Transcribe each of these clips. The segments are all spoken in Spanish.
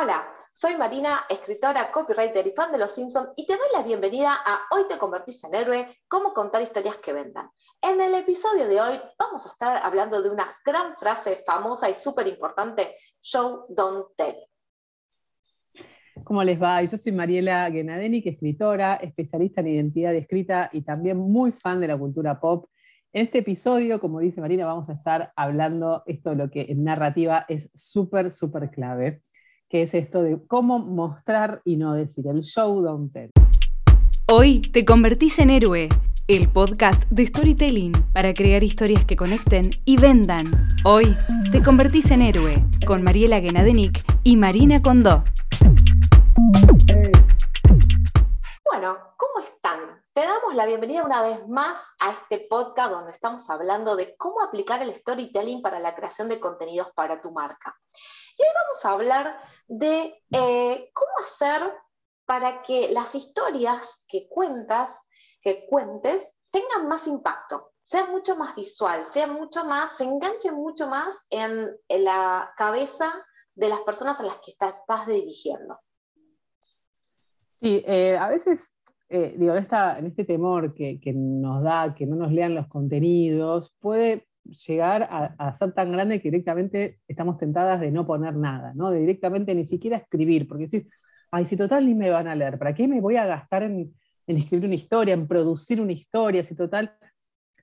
Hola, soy Marina, escritora, copywriter y fan de Los Simpsons y te doy la bienvenida a Hoy te convertís en héroe, cómo contar historias que vendan. En el episodio de hoy vamos a estar hablando de una gran frase famosa y súper importante, show, don't tell. ¿Cómo les va? Yo soy Mariela Genadenik, escritora, especialista en identidad escrita y también muy fan de la cultura pop. En este episodio, como dice Marina, vamos a estar hablando esto de lo que en narrativa es súper, súper clave que es esto de cómo mostrar y no decir, el show don't tell. Hoy te convertís en héroe, el podcast de storytelling para crear historias que conecten y vendan. Hoy te convertís en héroe con Mariela Genadenik y Marina Condó. Bueno, ¿cómo están? Te damos la bienvenida una vez más a este podcast donde estamos hablando de cómo aplicar el storytelling para la creación de contenidos para tu marca. Y hoy vamos a hablar de eh, cómo hacer para que las historias que cuentas, que cuentes, tengan más impacto, sea mucho más visual, sea mucho más, se enganchen mucho más en, la cabeza de las personas a las que estás dirigiendo. Sí, eh, a veces, eh, digo, en, en, este temor que, que, nos da que no nos lean los contenidos, puede llegar a, ser tan grande que directamente estamos tentadas de no poner nada, ¿no? de directamente ni siquiera escribir, porque decís, ay, si total ni me van a leer, ¿para qué me voy a gastar en, escribir una historia, en producir una historia? Si total,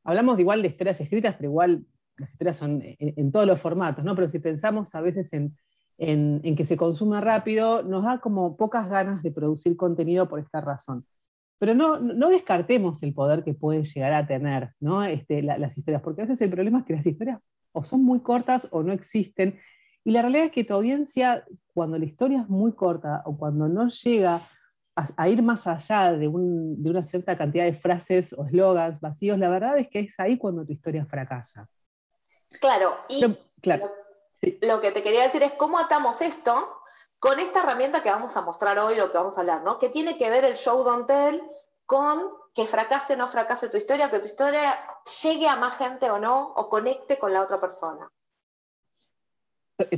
hablamos de igual de historias escritas, pero igual las historias son en, todos los formatos, ¿no? pero si pensamos a veces en, en que se consuma rápido, nos da como pocas ganas de producir contenido por esta razón. Pero no, no, descartemos el poder que puede llegar a tener ¿no? este, las historias, porque a veces el problema es que las historias o son muy cortas o no existen. Y la realidad es que tu audiencia, cuando la historia es muy corta o cuando no llega a, ir más allá de, una cierta cantidad de frases o eslogans vacíos, la verdad es que es ahí cuando tu historia fracasa. Claro, y claro, lo que te quería decir es cómo atamos esto con esta herramienta que vamos a mostrar hoy, lo que vamos a hablar, ¿no? Que tiene que ver el show don't tell con que fracase o no fracase tu historia, que tu historia llegue a más gente o no, o conecte con la otra persona.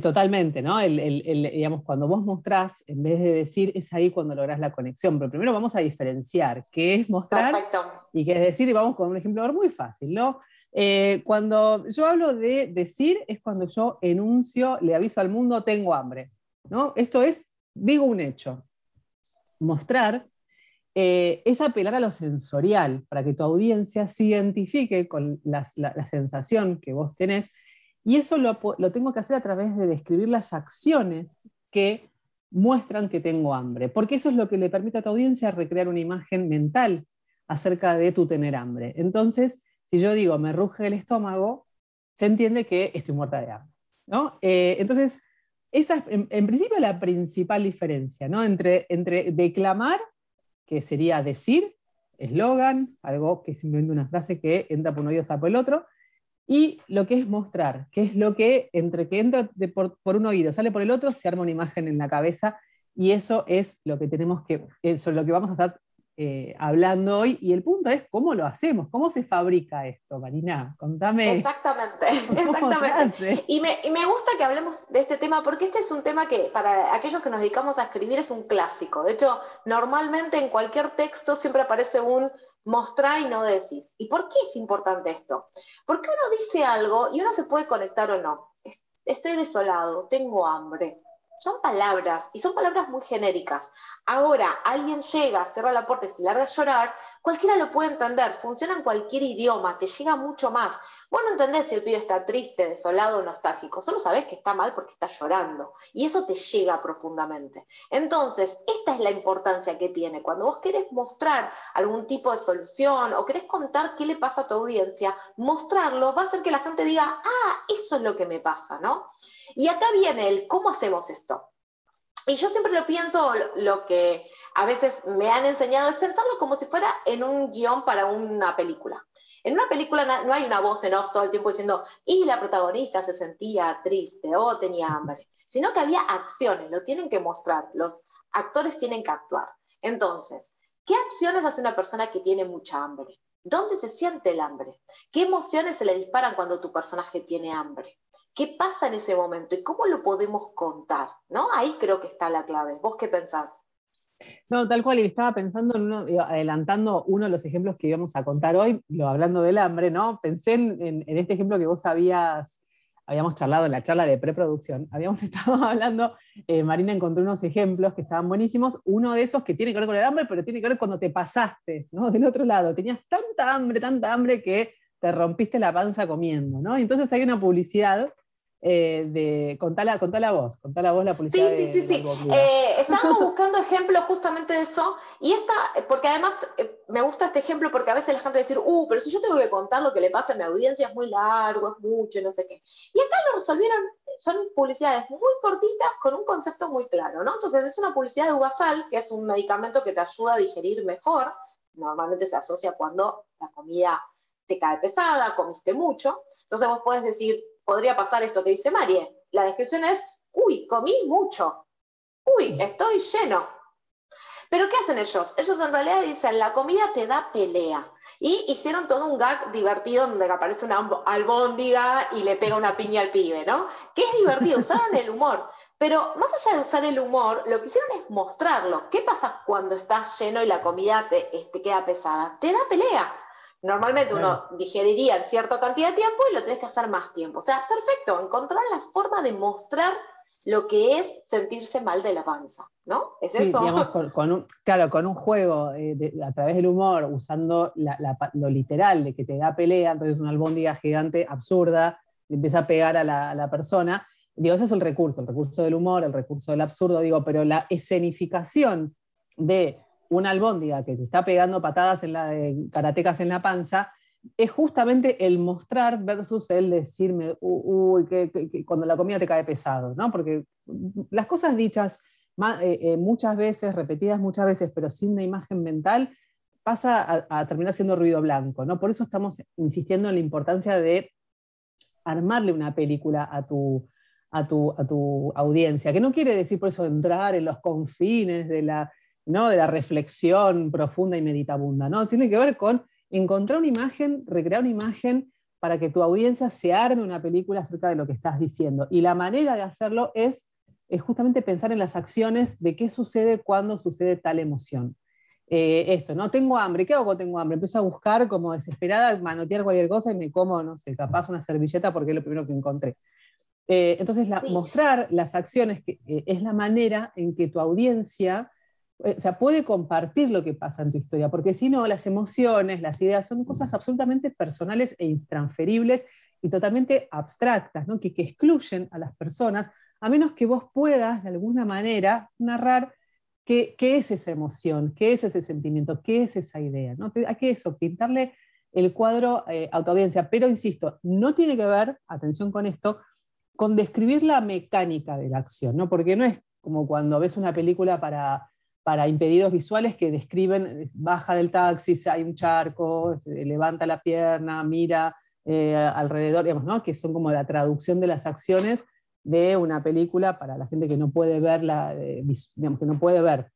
Totalmente, ¿no? digamos, cuando vos mostrás, en vez de decir, es ahí cuando lográs la conexión. Pero primero vamos a diferenciar qué es mostrar y qué es decir, y vamos con un ejemplo muy fácil, ¿no? Eh, cuando yo hablo de decir, es cuando yo enuncio, le aviso al mundo, tengo hambre. ¿No? Esto es, digo un hecho. Mostrar eh, es apelar a lo sensorial, para que tu audiencia se identifique con la, sensación que vos tenés, y eso lo, tengo que hacer a través de describir las acciones que muestran que tengo hambre, porque eso es lo que le permite a tu audiencia recrear una imagen mental acerca de tu tener hambre. Entonces, si yo digo, me ruge el estómago, se entiende que estoy muerta de hambre. ¿no? Eh, entonces, esa es en, principio la principal diferencia, ¿no? Entre, entre declamar, que sería decir, eslogan, algo que es una frase que entra por un oído, sale por el otro, y lo que es mostrar, que es lo que entre que entra por, por, un oído, sale por el otro, se arma una imagen en la cabeza, y eso es lo que tenemos que, sobre lo que vamos a estar eh, hablando hoy. Y el punto es cómo lo hacemos, cómo se fabrica esto, Marina. Contame. Exactamente, exactamente. Y me, y me, gusta que hablemos de este tema porque este es un tema que para aquellos que nos dedicamos a escribir es un clásico. De hecho, normalmente en cualquier texto siempre aparece un mostrar y no decís. ¿Y por qué es importante esto? Porque uno dice algo y uno se puede conectar o no. Estoy desolado, tengo hambre son palabras y son palabras muy genéricas. Ahora, alguien llega, cierra la puerta y se larga a llorar, cualquiera lo puede entender, funciona en cualquier idioma, te llega mucho más. Vos no entendés si el pibe está triste, desolado o nostálgico, solo sabés que está mal porque está llorando y eso te llega profundamente. Entonces, esta es la importancia que tiene. Cuando vos querés mostrar algún tipo de solución o querés contar qué le pasa a tu audiencia, mostrarlo va a hacer que la gente diga, ah, eso es lo que me pasa, ¿no? Y acá viene el cómo hacemos esto. Y yo siempre lo pienso, lo que a veces me han enseñado es pensarlo como si fuera en un guion para una película. En una película no hay una voz en off todo el tiempo diciendo, y la protagonista se sentía triste o tenía hambre, sino que había acciones, lo tienen que mostrar, los actores tienen que actuar. Entonces, ¿qué acciones hace una persona que tiene mucha hambre? ¿Dónde se siente el hambre? ¿Qué emociones se le disparan cuando tu personaje tiene hambre? Qué pasa en ese momento y cómo lo podemos contar, ¿no? Ahí creo que está la clave. ¿Vos qué pensás? No, tal cual, y estaba pensando en uno, adelantando uno de los ejemplos que íbamos a contar hoy, lo, hablando del hambre, ¿no? Pensé en, este ejemplo que vos habías, habíamos charlado en la charla de preproducción, habíamos estado hablando, eh, Marina encontró unos ejemplos que estaban buenísimos, uno de esos que tiene que ver con el hambre, pero tiene que ver cuando te pasaste, ¿no? Del otro lado, tenías tanta hambre, tanta hambre que te rompiste la panza comiendo, ¿no? entonces hay una publicidad eh, de contala, contala vos, contala vos la publicidad. Sí, sí, sí, sí. Eh, estábamos buscando ejemplos justamente de eso, y esta, porque además eh, me gusta este ejemplo porque a veces la gente dice, uh, pero si yo tengo que contar lo que le pasa a mi audiencia es muy largo, es mucho, no sé qué. Y acá lo resolvieron, son publicidades muy cortitas con un concepto muy claro, ¿no? Entonces es una publicidad de Uvasal, que es un medicamento que te ayuda a digerir mejor, normalmente se asocia cuando la comida te cae pesada, comiste mucho, entonces vos podés decir, podría pasar esto que dice Marie. La descripción es, uy, comí mucho. Uy, estoy lleno. Pero ¿qué hacen ellos? Ellos en realidad dicen, la comida te da pelea. Y hicieron todo un gag divertido donde aparece una albóndiga y le pega una piña al pibe, ¿no? Que es divertido, usaron el humor. Pero más allá de usar el humor, lo que hicieron es mostrarlo. ¿Qué pasa cuando estás lleno y la comida te, te este, queda pesada? Te da pelea. Normalmente uno digeriría en cierta cantidad de tiempo y lo tenés que hacer más tiempo. O sea, perfecto, encontrar la forma de mostrar lo que es sentirse mal de la panza, ¿no? ¿Es eso? Digamos, con, un, claro, con un juego eh, a través del humor, usando lo literal de que te da pelea, entonces una albóndiga gigante, absurda, le empieza a pegar a la, a la persona. Digo, ese es el recurso, el recurso del humor, el recurso del absurdo, digo, pero la escenificación de una albóndiga que te está pegando patadas en la, karatecas en la panza, es justamente el mostrar versus el decirme, uy, que, cuando la comida te cae pesado, ¿no? Porque las cosas dichas eh, eh, muchas veces, repetidas muchas veces, pero sin una imagen mental, pasa a, terminar siendo ruido blanco, ¿no? Por eso estamos insistiendo en la importancia de armarle una película a tu, a tu, a tu audiencia, que no quiere decir por eso entrar en los confines de la ¿no? de la reflexión profunda y meditabunda, ¿no? Tiene que ver con encontrar una imagen, recrear una imagen para que tu audiencia se arme una película acerca de lo que estás diciendo. Y la manera de hacerlo es, justamente pensar en las acciones de qué sucede cuando sucede tal emoción. Eh, esto, ¿no? Tengo hambre, ¿qué hago cuando tengo hambre? Empiezo a buscar como desesperada, manotear cualquier cosa y me como, no sé, capaz una servilleta porque es lo primero que encontré. Eh, entonces, mostrar las acciones que, eh, es la manera en que tu audiencia o sea, puede compartir lo que pasa en tu historia, porque si no, las emociones, las ideas son cosas absolutamente personales e intransferibles y totalmente abstractas, ¿no? que, excluyen a las personas, a menos que vos puedas, de alguna manera, narrar qué, es esa emoción, qué es ese sentimiento, qué es esa idea. ¿no? Hay que eso, pintarle el cuadro eh, a tu audiencia, pero insisto, no tiene que ver, atención con esto, con describir la mecánica de la acción, ¿no? porque no es como cuando ves una película para para impedidos visuales que describen, baja del taxi, hay un charco, levanta la pierna, mira eh, alrededor, digamos, ¿no? que son como la traducción de las acciones de una película para la gente que no puede ver, la, eh, digamos, que no puede ver.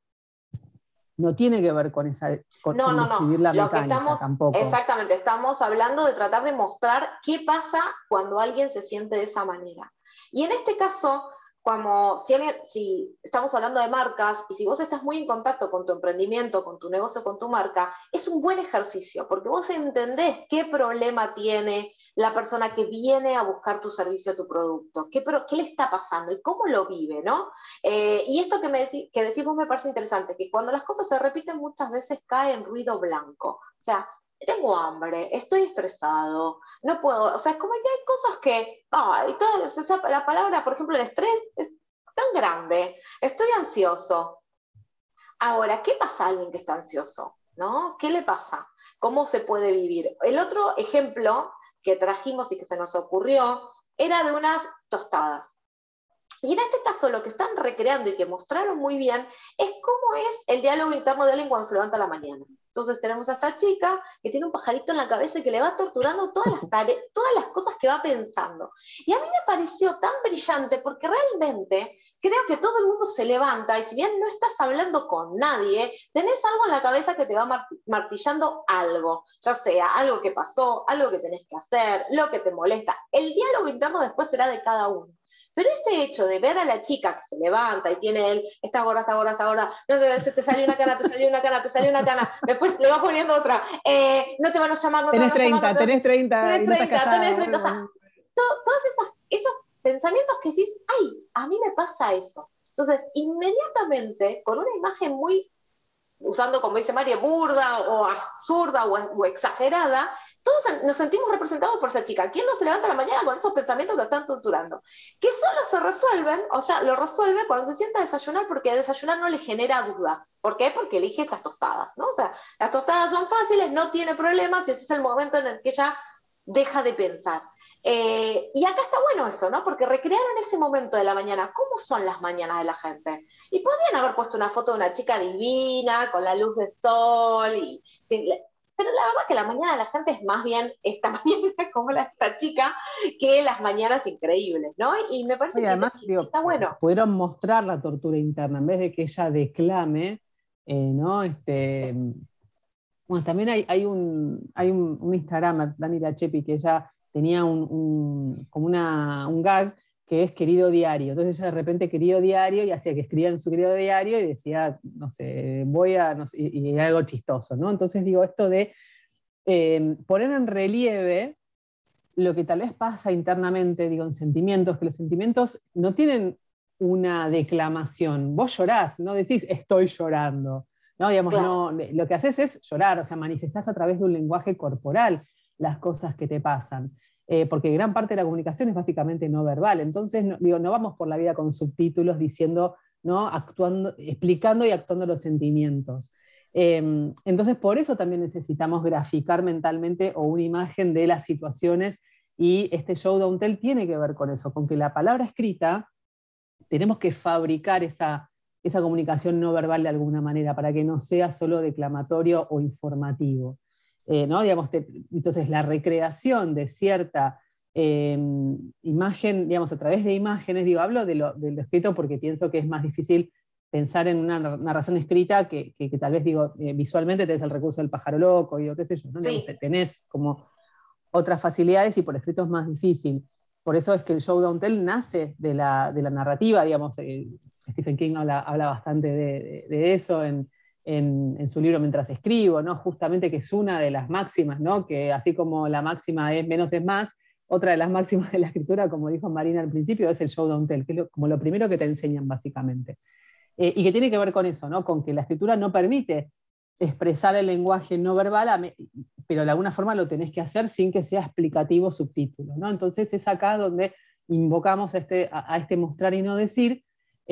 No tiene que ver con esa con, no, no, no. la Lo que estamos, tampoco. Exactamente, estamos hablando de tratar de mostrar qué pasa cuando alguien se siente de esa manera. Y en este caso, como si, si, estamos hablando de marcas y si vos estás muy en contacto con tu emprendimiento, con tu negocio, con tu marca, es un buen ejercicio porque vos entendés qué problema tiene la persona que viene a buscar tu servicio, tu producto, qué, le está pasando y cómo lo vive, ¿no? Eh, y esto que, me decís me parece interesante, que cuando las cosas se repiten muchas veces cae en ruido blanco. O sea, tengo hambre, estoy estresado, no puedo, o sea, es como que hay cosas que, todo, la palabra, por ejemplo, el estrés es tan grande, estoy ansioso. Ahora, ¿qué pasa a alguien que está ansioso? ¿No? ¿Qué le pasa? ¿Cómo se puede vivir? El otro ejemplo que trajimos y que se nos ocurrió era de unas tostadas. Y en este caso lo que están recreando y que mostraron muy bien es cómo es el diálogo interno de alguien cuando se levanta la mañana. Entonces tenemos a esta chica que tiene un pajarito en la cabeza y que le va torturando todas las, todas las cosas que va pensando. Y a mí me pareció tan brillante porque realmente creo que todo el mundo se levanta y si bien no estás hablando con nadie, tenés algo en la cabeza que te va martillando algo, ya sea algo que pasó, algo que tenés que hacer, lo que te molesta. El diálogo interno después será de cada uno. Pero ese hecho de ver a la chica que se levanta y tiene él, esta gorda, esta gorda, esta gorda, no, te, te salió una cana, te salió una cana, te salió una cana, después le va poniendo otra, eh, no te van a llamar, no te van a 30, llamar. tenés 30, tenés 30, tenés 30, o sea, todos esos pensamientos que decís, ay, a mí me pasa eso. Entonces, inmediatamente, con una imagen muy, usando como dice María, burda o absurda o exagerada, todos nos sentimos representados por esa chica. ¿Quién no se levanta a la mañana con esos pensamientos que lo están torturando? Que solo se resuelven, o sea, lo resuelve cuando se sienta a desayunar porque desayunar no le genera duda. ¿Por qué? Porque elige estas tostadas, ¿no? O sea, las tostadas son fáciles, no tiene problemas y ese es el momento en el que ella deja de pensar. Eh, y acá está bueno eso, ¿no? Porque recrearon ese momento de la mañana. ¿Cómo son las mañanas de la gente? Y podrían haber puesto una foto de una chica divina, con la luz del sol, y pero la verdad que la mañana de la gente es más bien esta mañana como la, esta chica que las mañanas increíbles, ¿no? Y me parece que además, está bueno. Pudieron mostrar la tortura interna en vez de que ella declame, eh, ¿no? Este, bueno, también hay, hay, un, hay un, un Instagram, Dani Lachepi, que ella tenía un, como una, un gag que es querido diario. Entonces ella de repente querido diario y hacía que escribía en su querido diario y decía, no sé, voy a, no sé, y, algo chistoso, ¿no? Entonces digo, esto de em, poner en relieve lo que tal vez pasa internamente, digo, en sentimientos, que los sentimientos no tienen una declamación. Vos llorás, no decís estoy llorando. ¿no? Digamos, no, lo que haces es llorar, o sea, manifestás a través de un lenguaje corporal las cosas que te pasan. Eh, porque gran parte de la comunicación es básicamente no verbal. Entonces, no, digo, no vamos por la vida con subtítulos diciendo, ¿no? Actuando, explicando y actuando los sentimientos. Em, entonces, por eso también necesitamos graficar mentalmente o una imagen de las situaciones y este show don't tell tiene que ver con eso, con que la palabra escrita tenemos que fabricar esa, esa comunicación no verbal de alguna manera para que no sea solo declamatorio o informativo. Eh, ¿no? Digamos, entonces, la recreación de cierta em, imagen, digamos, a través de imágenes, digo, hablo de lo, escrito porque pienso que es más difícil pensar en una narración escrita que, tal vez, digo, eh, visualmente tenés el recurso del pájaro loco, digo, qué sé yo, ¿no? tenés como otras facilidades y por escrito es más difícil. Por eso es que el show don't tell nace de la, narrativa, digamos, eh, Stephen King habla, bastante de eso en, en, su libro Mientras escribo, ¿no? justamente que es una de las máximas, ¿no? que así como la máxima es menos es más, otra de las máximas de la escritura, como dijo Marina al principio, es el show don't tell, que es como lo primero que te enseñan básicamente. Eh, y que tiene que ver con eso, ¿no? con que la escritura no permite expresar el lenguaje no verbal, pero de alguna forma lo tenés que hacer sin que sea explicativo subtítulo. ¿no? Entonces es acá donde invocamos este, a este mostrar y no decir,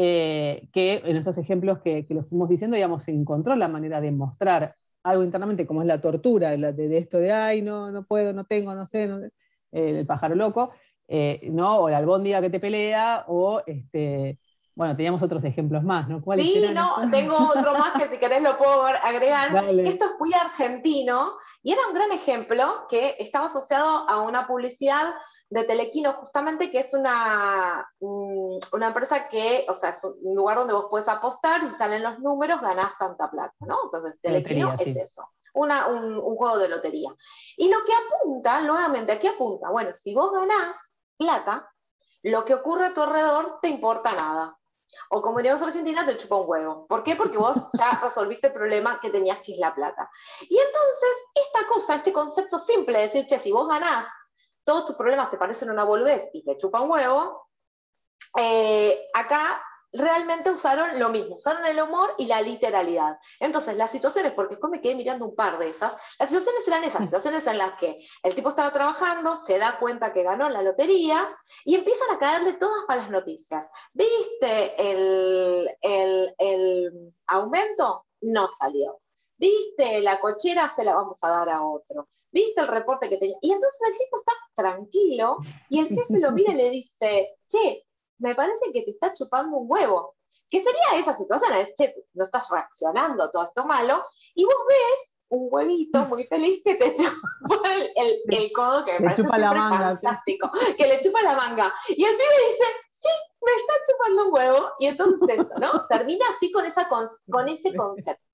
eh, que en estos ejemplos que, que los fuimos diciendo, digamos, se encontró la manera de mostrar algo internamente, como es la tortura, de, esto de, ay, no, no puedo, no tengo, no sé, eh, el pájaro loco, eh, ¿no? o el albóndiga que te pelea, o este, bueno, teníamos otros ejemplos más, ¿no? Sí, no, tengo otro más que si querés lo puedo agregar. Esto es muy argentino y era un gran ejemplo que estaba asociado a una publicidad de Telequino, justamente, que es una, una empresa que, o sea, es un lugar donde vos puedes apostar, si salen los números, ganás tanta plata, ¿no? Entonces, Telequino es eso. un, un, juego de lotería. Y lo que apunta, nuevamente, aquí apunta? Bueno, si vos ganás plata, lo que ocurre a tu alrededor te importa nada. O como diríamos en Argentina, te chupa un huevo. ¿Por qué? Porque vos ya resolviste el problema que tenías, que es la plata. Y entonces, esta cosa, este concepto simple de decir, che, si vos ganás todos tus problemas te parecen una boludez y te chupa un huevo, eh, acá realmente usaron lo mismo, usaron el humor y la literalidad. Entonces, las situaciones, porque después me quedé mirando un par de esas, las situaciones eran esas, situaciones en las que el tipo estaba trabajando, se da cuenta que ganó la lotería y empiezan a caerle todas malas noticias. ¿Viste el, el aumento? No salió. ¿Viste? La cochera se la vamos a dar a otro. ¿Viste el reporte que tenía? Y entonces el tipo está tranquilo y el jefe lo mira y le dice, che, me parece que te está chupando un huevo. ¿Qué sería esa situación? Es, che, no estás reaccionando, todo esto malo. Y vos ves un huevito muy feliz que te chupa el, codo, que me parece chupa la manga, fantástico, que le chupa la manga. Y el pibe dice, sí, me está chupando un huevo. Y entonces eso, ¿no? Termina así con, esa con, ese concepto.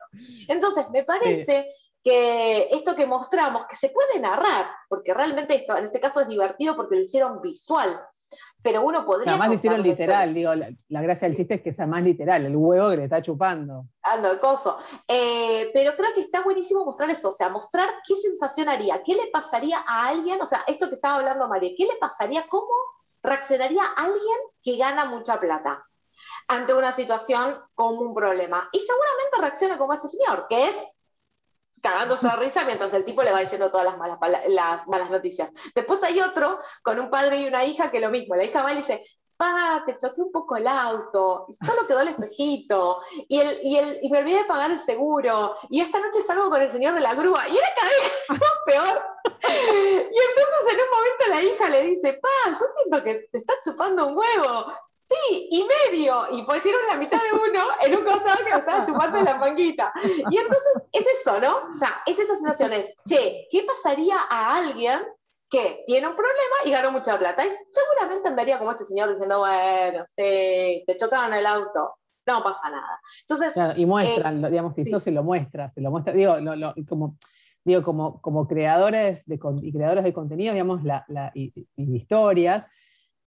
Entonces, me parece que esto que mostramos, que se puede narrar, porque realmente esto en este caso es divertido porque lo hicieron visual, pero uno podría... Además lo hicieron literal, digo, la, gracia del chiste es que sea más literal, el huevo que le está chupando. Ando, el coso. Eh, pero creo que está buenísimo mostrar eso, o sea, mostrar qué sensación haría, qué le pasaría a alguien, o sea, esto que estaba hablando María, qué le pasaría, cómo reaccionaría alguien que gana mucha plata ante una situación como un problema. Y seguramente reacciona como este señor, que es cagándose de risa mientras el tipo le va diciendo todas las malas, las malas noticias. Después hay otro con un padre y una hija que lo mismo. La hija va y dice, pa, te choqué un poco el auto, solo quedó el espejito, y, el, y, el, y me olvidé de pagar el seguro, y esta noche salgo con el señor de la grúa, y era cada vez peor. Y entonces en un momento la hija le dice, pa, yo siento que te estás chupando un huevo, Sí, y medio. Y pusieron la mitad de uno en un costado que lo estaba chupando en la manguita. Y entonces es eso, ¿no? O sea, es esa sensación, es, che, ¿qué pasaría a alguien que tiene un problema y ganó mucha plata? Y seguramente andaría como este señor diciendo, bueno, sí, te chocaron el auto. No pasa nada. Entonces, y muestran, eh, digamos, si eso se lo muestra, se lo muestra, digo, como, digo como, como creadores de, y creadores de contenido, digamos, la, la, y, y historias,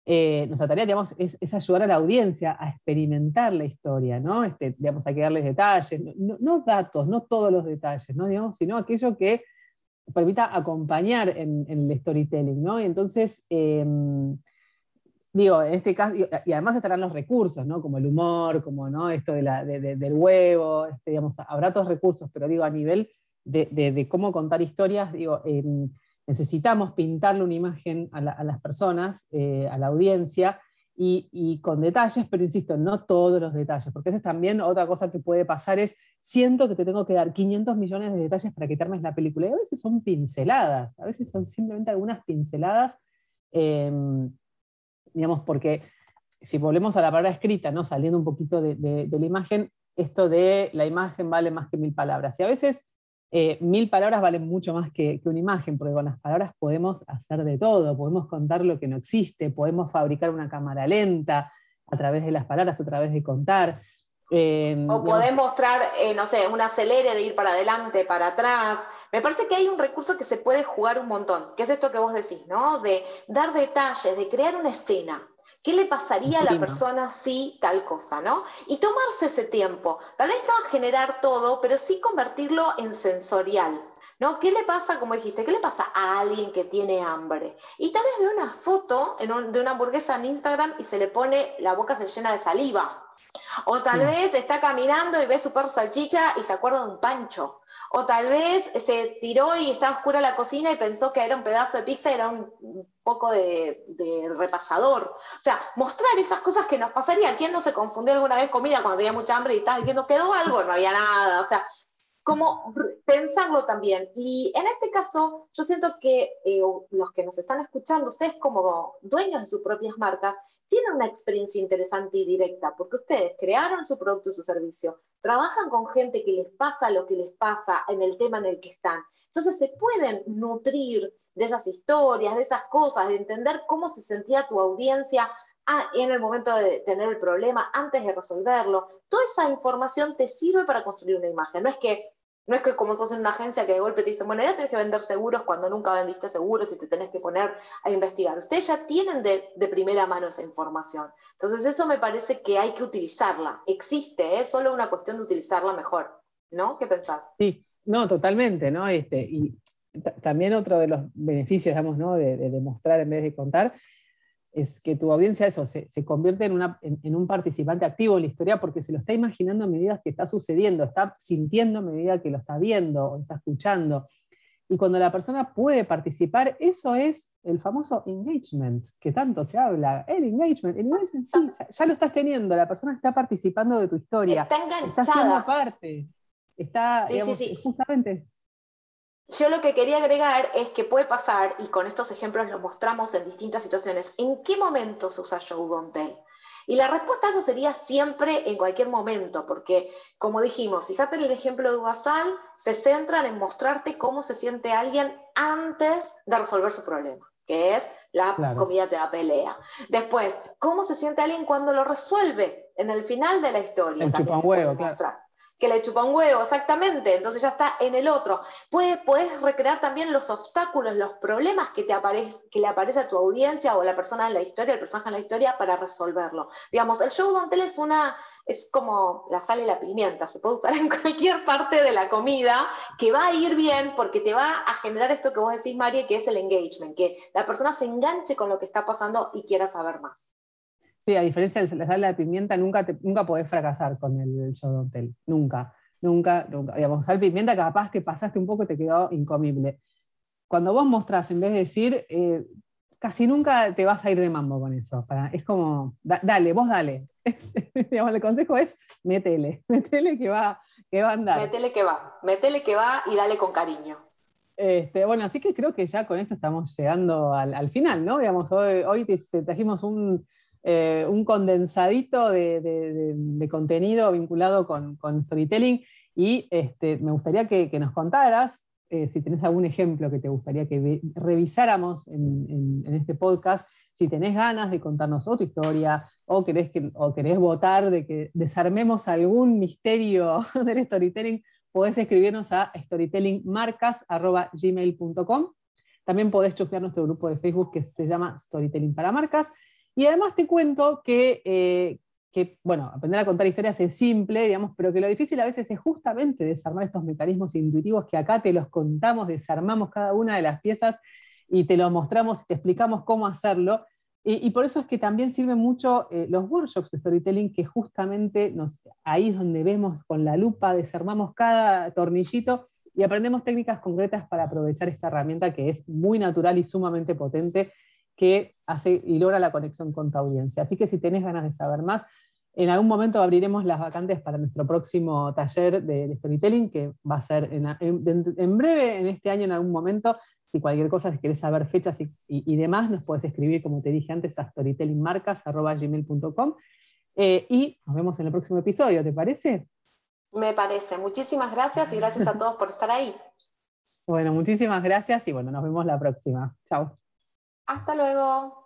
eh, nuestra tarea digamos, es, ayudar a la audiencia a experimentar la historia, ¿no? Este, digamos, hay que darles detalles, no, datos, no todos los detalles, ¿no? Digamos, sino aquello que permita acompañar en, el storytelling. ¿no? Y entonces, em, digo, en este caso, y además estarán los recursos, ¿no? como el humor, como ¿no? esto de la, del huevo, este, digamos, habrá otros recursos, pero digo, a nivel de, cómo contar historias, digo, em, necesitamos pintarle una imagen a, las personas, eh, a la audiencia, y, con detalles, pero insisto, no todos los detalles, porque esa es también otra cosa que puede pasar, es siento que te tengo que dar 500 millones de detalles para que la película, y a veces son pinceladas, a veces son simplemente algunas pinceladas, em, digamos, porque si volvemos a la palabra escrita, ¿no? saliendo un poquito de la imagen, esto de la imagen vale más que mil palabras, y a veces eh, mil palabras valen mucho más que, una imagen, porque con las palabras podemos hacer de todo, podemos contar lo que no existe, podemos fabricar una cámara lenta a través de las palabras, a través de contar. Em, o podés mostrar, eh, no sé, un acelere de ir para adelante, para atrás. Me parece que hay un recurso que se puede jugar un montón, que es esto que vos decís, ¿no? De dar detalles, de crear una escena. ¿Qué le pasaría a la persona si tal cosa, no? Y tomarse ese tiempo, tal vez no a generar todo, pero sí convertirlo en sensorial, ¿no? ¿Qué le pasa, como dijiste, qué le pasa a alguien que tiene hambre? Y tal vez ve una foto de una hamburguesa en Instagram y se le pone, la boca se llena de saliva. O tal vez está caminando y ve su perro salchicha y se acuerda de un pancho. O tal vez se tiró y está oscura la cocina y pensó que era un pedazo de pizza y era un poco de, repasador. O sea, mostrar esas cosas que nos pasaría. ¿Quién no se confundió alguna vez comida cuando tenía mucha hambre y estaba diciendo quedó algo? No había nada. O sea, como pensarlo también. Y en este caso, yo siento que eh, los que nos están escuchando, ustedes como dueños de sus propias marcas, tienen una experiencia interesante y directa, porque ustedes crearon su producto y su servicio, trabajan con gente que les pasa lo que les pasa en el tema en el que están. Entonces se pueden nutrir de esas historias, de esas cosas, de entender cómo se sentía tu audiencia en el momento de tener el problema, antes de resolverlo. Toda esa información te sirve para construir una imagen. No es que no es que como sos en una agencia que de golpe te dicen, bueno, ya tenés que vender seguros cuando nunca vendiste seguros y te tenés que poner a investigar. Ustedes ya tienen de, primera mano esa información. Entonces eso me parece que hay que utilizarla. Existe, es solo una cuestión de utilizarla mejor. ¿No? ¿Qué pensás? Sí, no, totalmente, ¿no? Este, y también otro de los beneficios, digamos, ¿no? de, de demostrar en vez de contar, es que tu audiencia eso, se, convierte en, un participante activo en la historia porque se lo está imaginando a medida que está sucediendo, está sintiendo a medida que lo está viendo o está escuchando. Y cuando la persona puede participar, eso es el famoso engagement, que tanto se habla. El engagement, el engagement sí, ya, lo estás teniendo, la persona está participando de tu historia. Está enganchada. Está siendo parte. Está, justamente yo lo que quería agregar es que puede pasar, y con estos ejemplos lo mostramos en distintas situaciones, en qué momento se usa show don't. Y la respuesta a eso sería siempre en cualquier momento, porque como dijimos, fíjate en el ejemplo de Basal, se centran en mostrarte cómo se siente alguien antes de resolver su problema, que es la comida te da pelea. Después, cómo se siente alguien cuando lo resuelve en el final de la historia. El chupan huevo, claro que le chupa un huevo, exactamente, entonces ya está en el otro. Puedes, puedes recrear también los obstáculos, los problemas que, te aparece, que le aparece a tu audiencia o a la persona en la historia, el personaje en la historia, para resolverlo. Digamos, el show don't tell es una, es como la sal y la pimienta, se puede usar en cualquier parte de la comida, que va a ir bien porque te va a generar esto que vos decís, María, que es el engagement, que la persona se enganche con lo que está pasando y quiera saber más. Sí, a diferencia de la sal de pimienta, nunca, te, nunca podés fracasar con el, show hotel. Nunca, nunca, nunca. Digamos, sal pimienta capaz que pasaste un poco y te quedó incomible. Cuando vos mostrás, en vez de decir, eh, casi nunca te vas a ir de mambo con eso. es como, dale, vos dale. digamos, el consejo es, métele, métele que va, que va a andar. Métele que va, métele que va y dale con cariño. Este, bueno, así que creo que ya con esto estamos llegando al, final, ¿no? Digamos, hoy, hoy te trajimos un, eh, un condensadito de, contenido vinculado con, storytelling y este, me gustaría que, nos contaras eh, si tenés algún ejemplo que te gustaría que revisáramos en, este podcast, si tenés ganas de contarnos otra historia o querés, que, o querés votar de que desarmemos algún misterio del storytelling, podés escribirnos a storytellingmarcas.gmail.com. También podés choquear nuestro grupo de Facebook que se llama Storytelling para Marcas. Y además te cuento eh, que, bueno, aprender a contar historias es simple, digamos, pero que lo difícil a veces es justamente desarmar estos mecanismos intuitivos que acá te los contamos, desarmamos cada una de las piezas y te lo mostramos y te explicamos cómo hacerlo. Y, por eso es que también sirven mucho eh, los workshops de storytelling, que justamente nos, ahí es donde vemos con la lupa, desarmamos cada tornillito y aprendemos técnicas concretas para aprovechar esta herramienta que es muy natural y sumamente potente que hace y logra la conexión con tu audiencia. Así que si tenés ganas de saber más, en algún momento abriremos las vacantes para nuestro próximo taller de, storytelling, que va a ser en, breve, en este año, en algún momento. Si cualquier cosa, si querés saber fechas y, demás, nos puedes escribir, como te dije antes, a storytellingmarcas.gmail.com. Eh, y nos vemos en el próximo episodio, ¿te parece? Me parece. Muchísimas gracias y gracias a todos por estar ahí. Bueno, muchísimas gracias y bueno, nos vemos la próxima. Chao. Hasta luego.